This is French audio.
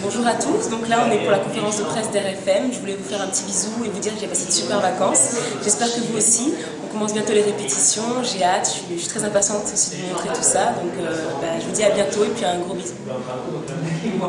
Bonjour à tous, donc là on est pour la conférence de presse d'RFM. Je voulais vous faire un petit bisou et vous dire que j'ai passé de super vacances. J'espère que vous aussi. On commence bientôt les répétitions, j'ai hâte, je suis, très impatiente aussi de vous montrer tout ça. Donc euh, bah, je vous dis à bientôt et puis un gros bisou.